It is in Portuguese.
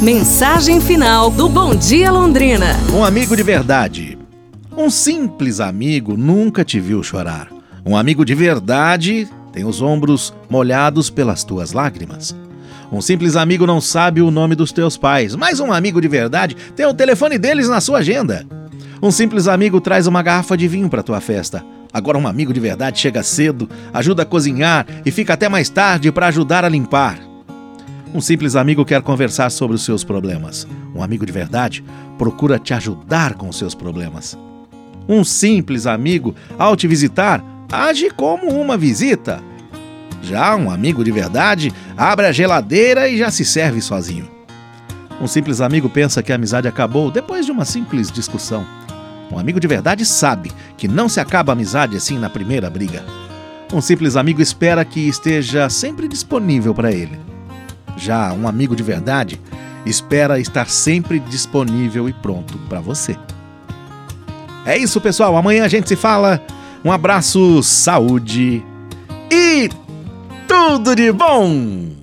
Mensagem final do Bom Dia Londrina. Um amigo de verdade. Um simples amigo nunca te viu chorar. Um amigo de verdade tem os ombros molhados pelas tuas lágrimas. Um simples amigo não sabe o nome dos teus pais, mas um amigo de verdade tem o telefone deles na sua agenda. Um simples amigo traz uma garrafa de vinho para tua festa. Agora um amigo de verdade chega cedo, ajuda a cozinhar e fica até mais tarde para ajudar a limpar. Um simples amigo quer conversar sobre os seus problemas. Um amigo de verdade procura te ajudar com os seus problemas. Um simples amigo, ao te visitar, age como uma visita. Já um amigo de verdade abre a geladeira e já se serve sozinho. Um simples amigo pensa que a amizade acabou depois de uma simples discussão. Um amigo de verdade sabe que não se acaba a amizade assim na primeira briga. Um simples amigo espera que esteja sempre disponível para ele. Já um amigo de verdade espera estar sempre disponível e pronto para você. É isso, pessoal. Amanhã a gente se fala. Um abraço, saúde e tudo de bom!